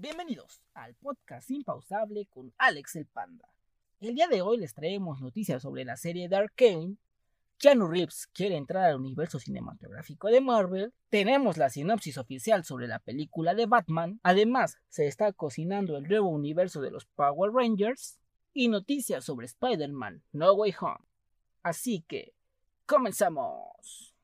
Bienvenidos al podcast impausable con Alex el Panda. El día de hoy les traemos noticias sobre la serie de Arkane. Keanu Reeves quiere entrar al universo cinematográfico de Marvel. Tenemos la sinopsis oficial sobre la película de Batman. Además, se está cocinando el nuevo universo de los Power Rangers. Y noticias sobre Spider-Man No Way Home. Así que, comenzamos.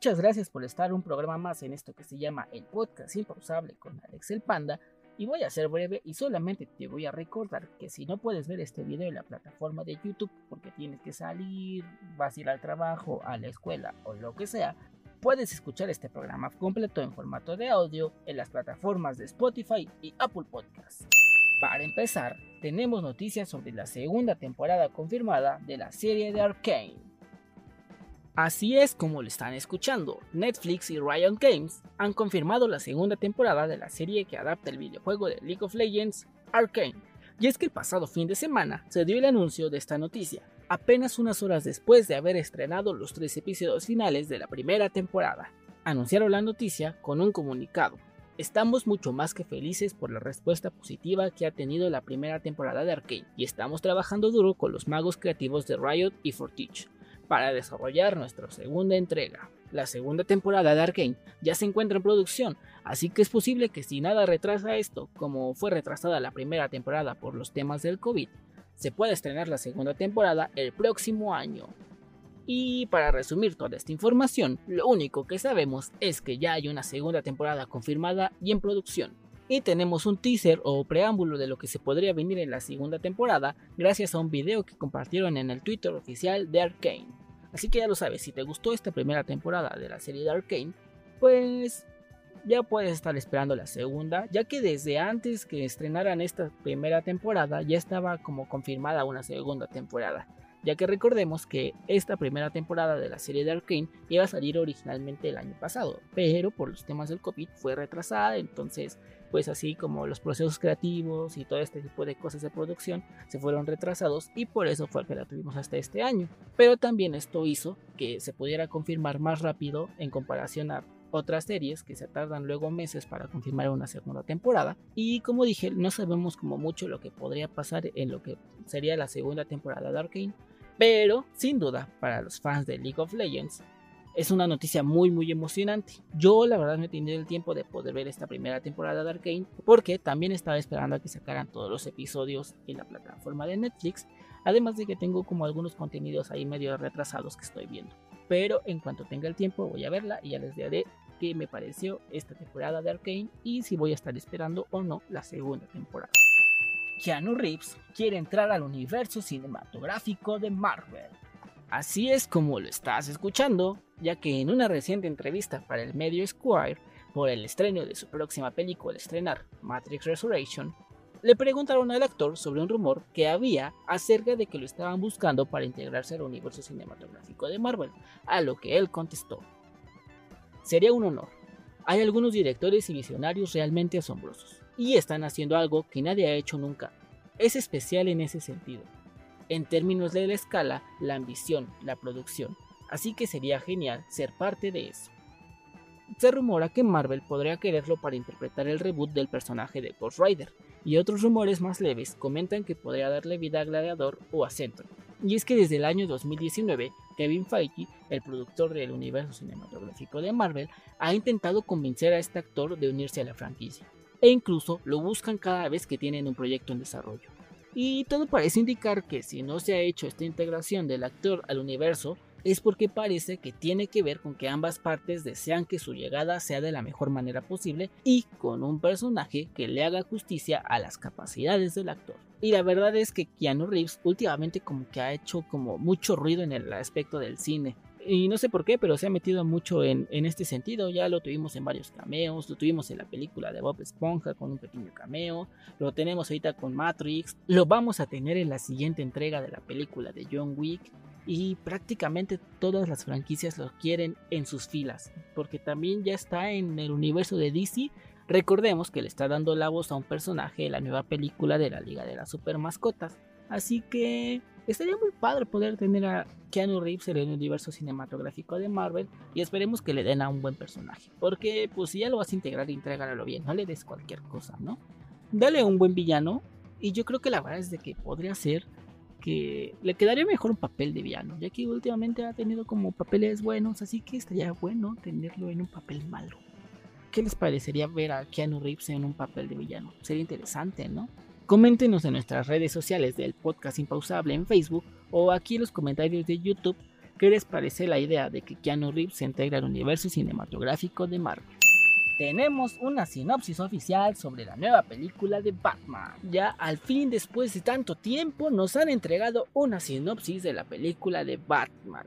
Muchas gracias por estar un programa más en esto que se llama el podcast impausable con Alex el Panda. Y voy a ser breve y solamente te voy a recordar que si no puedes ver este video en la plataforma de YouTube porque tienes que salir, vas a ir al trabajo, a la escuela o lo que sea, puedes escuchar este programa completo en formato de audio en las plataformas de Spotify y Apple Podcasts. Para empezar, tenemos noticias sobre la segunda temporada confirmada de la serie de Arkane. Así es como lo están escuchando, Netflix y Riot Games han confirmado la segunda temporada de la serie que adapta el videojuego de League of Legends, Arcane. Y es que el pasado fin de semana se dio el anuncio de esta noticia, apenas unas horas después de haber estrenado los tres episodios finales de la primera temporada. Anunciaron la noticia con un comunicado. Estamos mucho más que felices por la respuesta positiva que ha tenido la primera temporada de Arcane y estamos trabajando duro con los magos creativos de Riot y Fortich para desarrollar nuestra segunda entrega. La segunda temporada de Arkane ya se encuentra en producción, así que es posible que si nada retrasa esto, como fue retrasada la primera temporada por los temas del COVID, se pueda estrenar la segunda temporada el próximo año. Y para resumir toda esta información, lo único que sabemos es que ya hay una segunda temporada confirmada y en producción. Y tenemos un teaser o preámbulo de lo que se podría venir en la segunda temporada gracias a un video que compartieron en el Twitter oficial de Arkane. Así que ya lo sabes, si te gustó esta primera temporada de la serie de Arkane, pues ya puedes estar esperando la segunda, ya que desde antes que estrenaran esta primera temporada ya estaba como confirmada una segunda temporada, ya que recordemos que esta primera temporada de la serie de Arkane iba a salir originalmente el año pasado, pero por los temas del COVID fue retrasada, entonces pues así como los procesos creativos y todo este tipo de cosas de producción se fueron retrasados y por eso fue que la tuvimos hasta este año. Pero también esto hizo que se pudiera confirmar más rápido en comparación a otras series que se tardan luego meses para confirmar una segunda temporada. Y como dije, no sabemos como mucho lo que podría pasar en lo que sería la segunda temporada de Arkane. Pero sin duda, para los fans de League of Legends, es una noticia muy muy emocionante. Yo la verdad me tenido el tiempo de poder ver esta primera temporada de Arkane porque también estaba esperando a que sacaran todos los episodios en la plataforma de Netflix, además de que tengo como algunos contenidos ahí medio retrasados que estoy viendo. Pero en cuanto tenga el tiempo voy a verla y ya les diré qué me pareció esta temporada de Arkane y si voy a estar esperando o no la segunda temporada. Keanu Reeves quiere entrar al universo cinematográfico de Marvel. Así es como lo estás escuchando, ya que en una reciente entrevista para el medio Squire, por el estreno de su próxima película estrenar, Matrix Resurrection, le preguntaron al actor sobre un rumor que había acerca de que lo estaban buscando para integrarse al universo cinematográfico de Marvel, a lo que él contestó. Sería un honor. Hay algunos directores y visionarios realmente asombrosos, y están haciendo algo que nadie ha hecho nunca. Es especial en ese sentido en términos de la escala, la ambición, la producción, así que sería genial ser parte de eso. Se rumora que Marvel podría quererlo para interpretar el reboot del personaje de Ghost Rider, y otros rumores más leves comentan que podría darle vida a Gladiador o a Centro. Y es que desde el año 2019, Kevin Feige, el productor del universo cinematográfico de Marvel, ha intentado convencer a este actor de unirse a la franquicia, e incluso lo buscan cada vez que tienen un proyecto en desarrollo. Y todo parece indicar que si no se ha hecho esta integración del actor al universo, es porque parece que tiene que ver con que ambas partes desean que su llegada sea de la mejor manera posible y con un personaje que le haga justicia a las capacidades del actor. Y la verdad es que Keanu Reeves últimamente como que ha hecho como mucho ruido en el aspecto del cine. Y no sé por qué, pero se ha metido mucho en, en, este sentido. Ya lo tuvimos en varios cameos. Lo tuvimos en la película de Bob Esponja con un pequeño cameo. Lo tenemos ahorita con Matrix. Lo vamos a tener en la siguiente entrega de la película de John Wick. Y prácticamente todas las franquicias lo quieren en sus filas. Porque también ya está en el universo de DC. Recordemos que le está dando la voz a un personaje de la nueva película de la Liga de las Super Mascotas. Así que estaría muy padre poder tener a Keanu Reeves en el universo cinematográfico de Marvel y esperemos que le den a un buen personaje. Porque pues si ya lo vas a integrar, intégralo bien, no le des cualquier cosa, ¿no? Dale un buen villano y yo creo que la verdad es de que podría ser que le quedaría mejor un papel de villano, ya que últimamente ha tenido como papeles buenos, así que estaría bueno tenerlo en un papel malo. ¿Qué les parecería ver a Keanu Reeves en un papel de villano? Sería interesante, ¿no? Coméntenos en nuestras redes sociales del podcast Impausable en Facebook o aquí en los comentarios de YouTube qué les parece la idea de que Keanu Reeves se integre al universo cinematográfico de Marvel. Tenemos una sinopsis oficial sobre la nueva película de Batman. Ya al fin, después de tanto tiempo, nos han entregado una sinopsis de la película de Batman.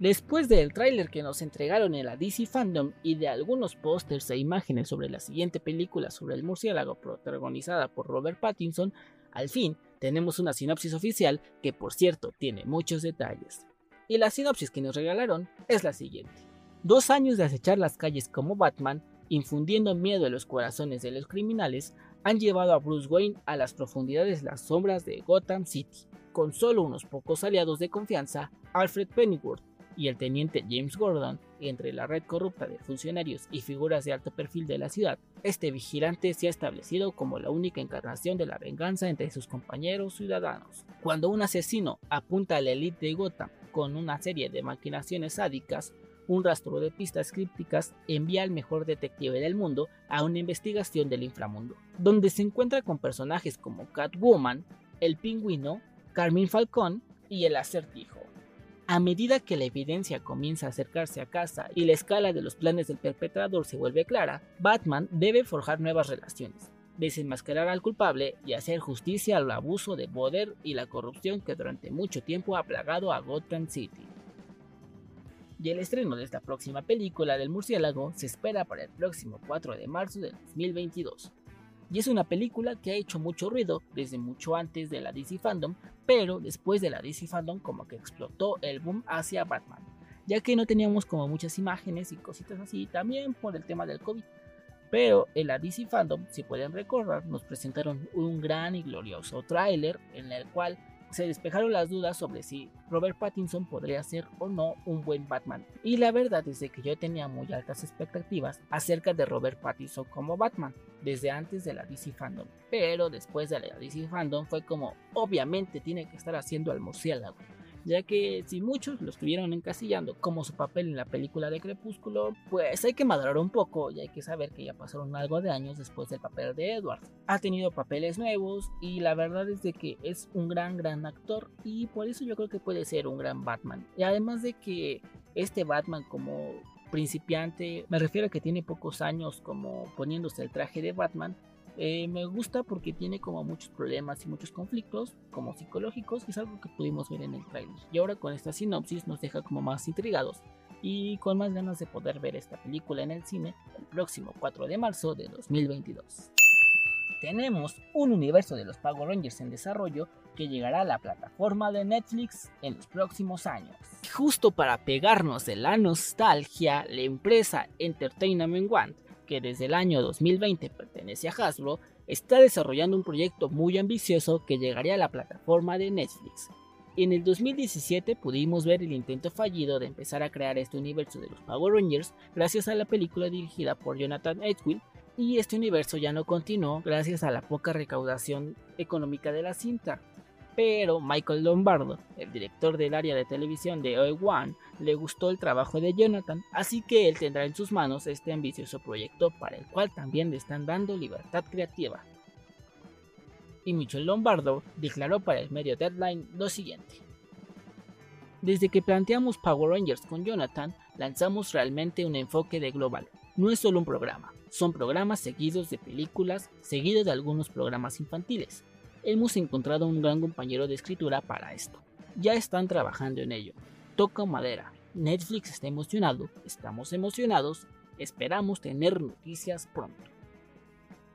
Después del tráiler que nos entregaron en la DC Fandom y de algunos pósters e imágenes sobre la siguiente película sobre el murciélago protagonizada por Robert Pattinson, al fin tenemos una sinopsis oficial que por cierto tiene muchos detalles. Y la sinopsis que nos regalaron es la siguiente. Dos años de acechar las calles como Batman, infundiendo miedo en los corazones de los criminales, han llevado a Bruce Wayne a las profundidades de las sombras de Gotham City. Con solo unos pocos aliados de confianza, Alfred Pennyworth, y el teniente James Gordon, entre la red corrupta de funcionarios y figuras de alto perfil de la ciudad, este vigilante se ha establecido como la única encarnación de la venganza entre sus compañeros ciudadanos. Cuando un asesino apunta a la élite de Gotham con una serie de maquinaciones sádicas, un rastro de pistas crípticas envía al mejor detective del mundo a una investigación del inframundo, donde se encuentra con personajes como Catwoman, el pingüino, Carmine Falcón y el acertijo. A medida que la evidencia comienza a acercarse a casa y la escala de los planes del perpetrador se vuelve clara, Batman debe forjar nuevas relaciones, desenmascarar al culpable y hacer justicia al abuso de poder y la corrupción que durante mucho tiempo ha plagado a Gotham City. Y el estreno de esta próxima película del murciélago se espera para el próximo 4 de marzo de 2022 y es una película que ha hecho mucho ruido desde mucho antes de la DC Fandom, pero después de la DC Fandom como que explotó el boom hacia Batman, ya que no teníamos como muchas imágenes y cositas así, también por el tema del COVID. Pero en la DC Fandom, si pueden recordar, nos presentaron un gran y glorioso tráiler en el cual se despejaron las dudas sobre si Robert Pattinson podría ser o no un buen Batman. Y la verdad es que yo tenía muy altas expectativas acerca de Robert Pattinson como Batman, desde antes de la DC Fandom. Pero después de la DC Fandom fue como, obviamente tiene que estar haciendo al murciélago ya que si muchos lo estuvieron encasillando como su papel en la película de Crepúsculo, pues hay que madurar un poco y hay que saber que ya pasaron algo de años después del papel de Edward. Ha tenido papeles nuevos y la verdad es de que es un gran, gran actor y por eso yo creo que puede ser un gran Batman. Y además de que este Batman como principiante, me refiero a que tiene pocos años como poniéndose el traje de Batman, eh, me gusta porque tiene como muchos problemas y muchos conflictos, como psicológicos, y es algo que pudimos ver en el trailer. Y ahora con esta sinopsis nos deja como más intrigados y con más ganas de poder ver esta película en el cine el próximo 4 de marzo de 2022. Tenemos un universo de los Power Rangers en desarrollo que llegará a la plataforma de Netflix en los próximos años. Justo para pegarnos de la nostalgia, la empresa Entertainment One que desde el año 2020 pertenece a Hasbro, está desarrollando un proyecto muy ambicioso que llegaría a la plataforma de Netflix. En el 2017 pudimos ver el intento fallido de empezar a crear este universo de los Power Rangers gracias a la película dirigida por Jonathan Edwill y este universo ya no continuó gracias a la poca recaudación económica de la cinta pero Michael Lombardo, el director del área de televisión de OE1, le gustó el trabajo de Jonathan, así que él tendrá en sus manos este ambicioso proyecto para el cual también le están dando libertad creativa. Y Michael Lombardo declaró para el medio Deadline lo siguiente. Desde que planteamos Power Rangers con Jonathan, lanzamos realmente un enfoque de global. No es solo un programa, son programas seguidos de películas, seguidos de algunos programas infantiles hemos encontrado un gran compañero de escritura para esto. Ya están trabajando en ello. Toca madera. Netflix está emocionado, estamos emocionados, esperamos tener noticias pronto.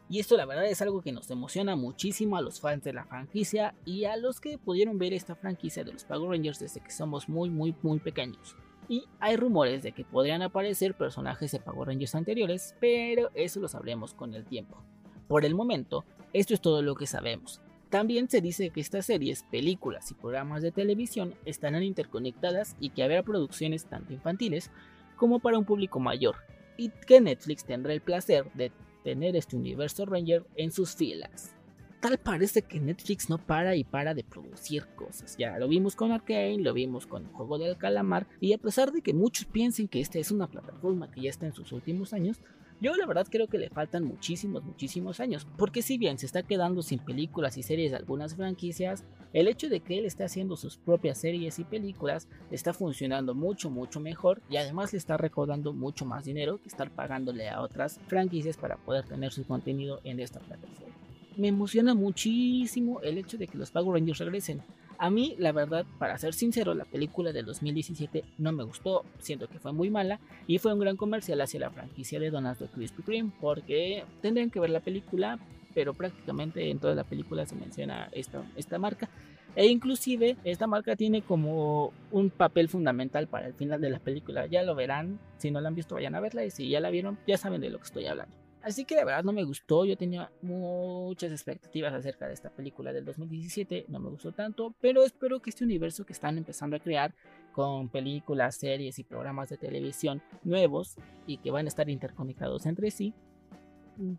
Y esto la verdad es algo que nos emociona muchísimo a los fans de la franquicia y a los que pudieron ver esta franquicia de los Power Rangers desde que somos muy muy muy pequeños. Y hay rumores de que podrían aparecer personajes de Power Rangers anteriores, pero eso lo sabremos con el tiempo. Por el momento, esto es todo lo que sabemos. También se dice que estas series, películas y programas de televisión estarán interconectadas y que habrá producciones tanto infantiles como para un público mayor, y que Netflix tendrá el placer de tener este universo Ranger en sus filas. Tal parece que Netflix no para y para de producir cosas. Ya lo vimos con Arkane, lo vimos con el juego del calamar, y a pesar de que muchos piensen que esta es una plataforma que ya está en sus últimos años, yo la verdad creo que le faltan muchísimos, muchísimos años, porque si bien se está quedando sin películas y series de algunas franquicias, el hecho de que él esté haciendo sus propias series y películas está funcionando mucho, mucho mejor y además le está recaudando mucho más dinero que estar pagándole a otras franquicias para poder tener su contenido en esta plataforma. Me emociona muchísimo el hecho de que los Power Rangers regresen. A mí, la verdad, para ser sincero, la película de 2017 no me gustó, siento que fue muy mala y fue un gran comercial hacia la franquicia de donas de Krispy Kreme, porque tendrían que ver la película, pero prácticamente en toda la película se menciona esta, esta marca. E inclusive esta marca tiene como un papel fundamental para el final de la película. Ya lo verán, si no la han visto vayan a verla y si ya la vieron ya saben de lo que estoy hablando. Así que la verdad no me gustó, yo tenía muchas expectativas acerca de esta película del 2017, no me gustó tanto, pero espero que este universo que están empezando a crear con películas, series y programas de televisión nuevos y que van a estar interconectados entre sí,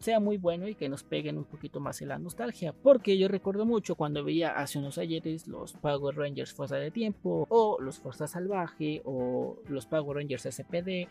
sea muy bueno y que nos peguen un poquito más en la nostalgia. Porque yo recuerdo mucho cuando veía hace unos ayeres los Power Rangers Fuerza de Tiempo, o los Fuerza Salvaje, o los Power Rangers SPD,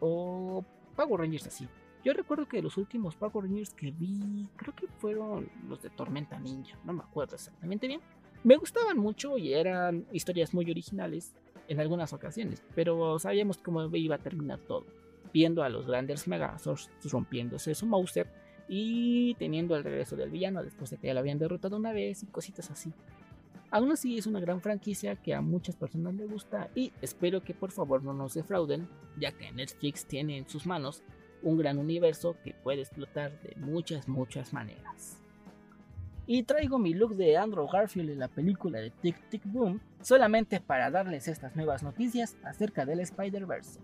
o Power Rangers así. Yo recuerdo que los últimos Power Rangers que vi, creo que fueron los de Tormenta Ninja, no me acuerdo exactamente bien. Me gustaban mucho y eran historias muy originales en algunas ocasiones, pero sabíamos cómo iba a terminar todo. Viendo a los grandes Megazords rompiéndose su Mauser y teniendo el regreso del villano después de que ya lo habían derrotado una vez y cositas así. Aún así es una gran franquicia que a muchas personas les gusta y espero que por favor no nos defrauden, ya que Netflix tiene en sus manos un gran universo que puede explotar de muchas, muchas maneras. Y traigo mi look de Andrew Garfield en la película de Tic Tic Boom solamente para darles estas nuevas noticias acerca del Spider-Verse.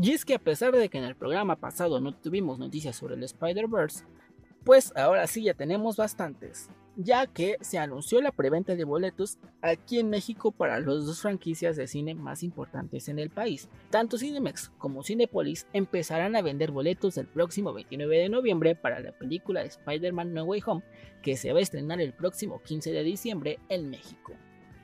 Y es que a pesar de que en el programa pasado no tuvimos noticias sobre el Spider-Verse, pues ahora sí ya tenemos bastantes ya que se anunció la preventa de boletos aquí en México para las dos franquicias de cine más importantes en el país. Tanto Cinemex como Cinepolis empezarán a vender boletos el próximo 29 de noviembre para la película de Spider-Man No Way Home, que se va a estrenar el próximo 15 de diciembre en México.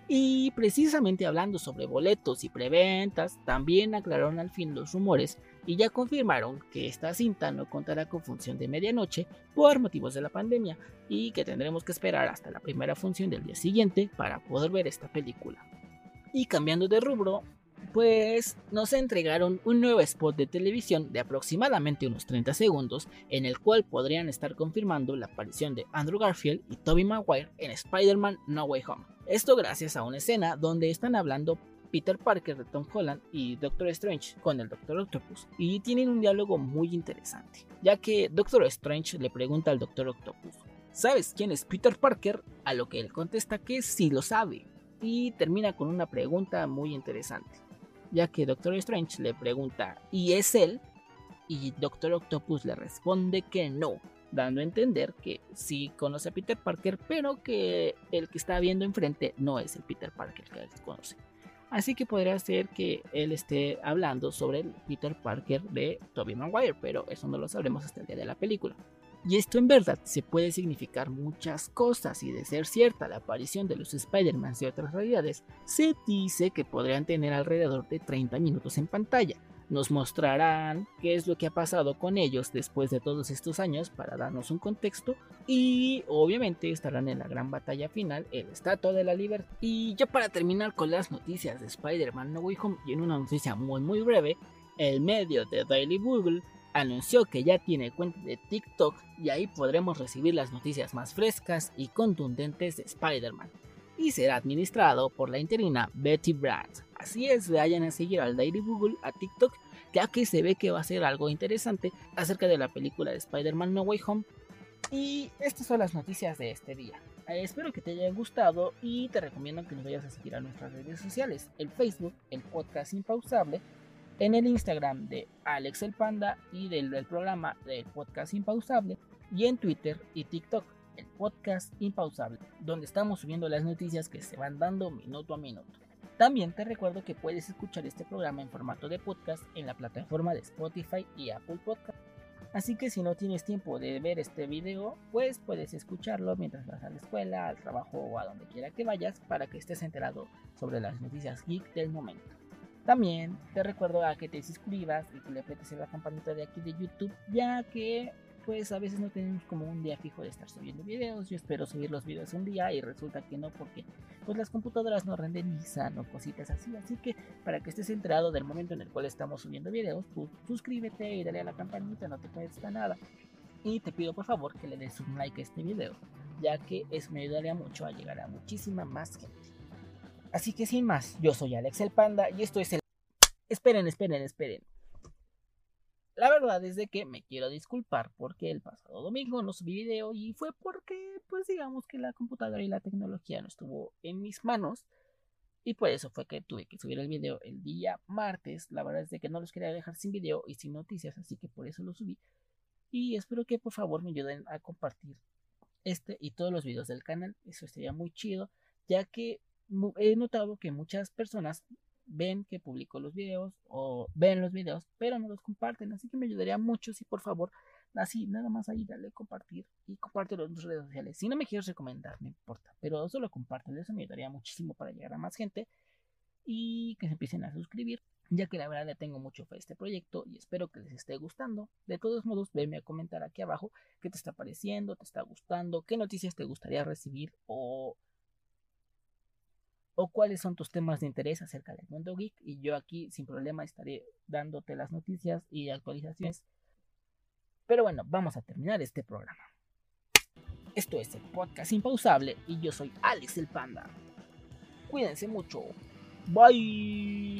Y precisamente hablando sobre boletos y preventas, también aclararon al fin los rumores y ya confirmaron que esta cinta no contará con función de medianoche por motivos de la pandemia y que tendremos que esperar hasta la primera función del día siguiente para poder ver esta película. Y cambiando de rubro, pues nos entregaron un nuevo spot de televisión de aproximadamente unos 30 segundos en el cual podrían estar confirmando la aparición de Andrew Garfield y Tobey Maguire en Spider-Man No Way Home. Esto gracias a una escena donde están hablando Peter Parker de Tom Holland y Doctor Strange con el Doctor Octopus y tienen un diálogo muy interesante, ya que Doctor Strange le pregunta al Doctor Octopus, ¿sabes quién es Peter Parker? A lo que él contesta que sí lo sabe y termina con una pregunta muy interesante, ya que Doctor Strange le pregunta, ¿y es él? Y Doctor Octopus le responde que no, dando a entender que sí conoce a Peter Parker, pero que el que está viendo enfrente no es el Peter Parker que él conoce. Así que podría ser que él esté hablando sobre el Peter Parker de Tobey Maguire, pero eso no lo sabremos hasta el día de la película. Y esto en verdad se puede significar muchas cosas y de ser cierta la aparición de los Spider-Man y otras realidades, se dice que podrían tener alrededor de 30 minutos en pantalla, nos mostrarán qué es lo que ha pasado con ellos después de todos estos años para darnos un contexto y obviamente estarán en la gran batalla final, el Estatua de la Libertad. Y ya para terminar con las noticias de Spider-Man No Way Home y en una noticia muy muy breve, el medio de Daily Google anunció que ya tiene cuenta de TikTok y ahí podremos recibir las noticias más frescas y contundentes de Spider-Man y será administrado por la interina Betty Brandt Así es, vayan a seguir al Daily Google, a TikTok, ya que se ve que va a ser algo interesante acerca de la película de Spider-Man No Way Home. Y estas son las noticias de este día. Eh, espero que te haya gustado y te recomiendo que nos vayas a seguir a nuestras redes sociales, el Facebook, el podcast Impausable, en el Instagram de Alex el Panda y del, del programa del podcast Impausable, y en Twitter y TikTok, el podcast Impausable, donde estamos subiendo las noticias que se van dando minuto a minuto. También te recuerdo que puedes escuchar este programa en formato de podcast en la plataforma de Spotify y Apple Podcast. Así que si no tienes tiempo de ver este video, pues puedes escucharlo mientras vas a la escuela, al trabajo o a donde quiera que vayas para que estés enterado sobre las noticias geek del momento. También te recuerdo a que te suscribas y que le apretes la campanita de aquí de YouTube, ya que pues a veces no tenemos como un día fijo de estar subiendo videos. Yo espero subir los videos un día y resulta que no porque pues las computadoras no renden ni sano, cositas así. Así que para que estés enterado del momento en el cual estamos subiendo videos, pues suscríbete y dale a la campanita, no te cuesta nada. Y te pido por favor que le des un like a este video, ya que eso me ayudaría mucho a llegar a muchísima más gente. Así que sin más, yo soy Alex el Panda y esto es el... Esperen, esperen, esperen. La verdad es de que me quiero disculpar porque el pasado domingo no subí video y fue porque, pues digamos que la computadora y la tecnología no estuvo en mis manos. Y por eso fue que tuve que subir el video el día martes. La verdad es de que no los quería dejar sin video y sin noticias, así que por eso lo subí. Y espero que por favor me ayuden a compartir este y todos los videos del canal. Eso estaría muy chido, ya que he notado que muchas personas ven que publico los videos o ven los videos, pero no los comparten. Así que me ayudaría mucho si por favor, así, nada más ahí, dale compartir y compártelo en tus redes sociales. Si no me quieres recomendar, no importa, pero solo compártelo, eso me ayudaría muchísimo para llegar a más gente y que se empiecen a suscribir, ya que la verdad le tengo mucho fe a este proyecto y espero que les esté gustando. De todos modos, venme a comentar aquí abajo qué te está pareciendo, te está gustando, qué noticias te gustaría recibir o o cuáles son tus temas de interés acerca del mundo geek y yo aquí sin problema estaré dándote las noticias y actualizaciones. Pero bueno, vamos a terminar este programa. Esto es el podcast impausable y yo soy Alex el Panda. Cuídense mucho. Bye.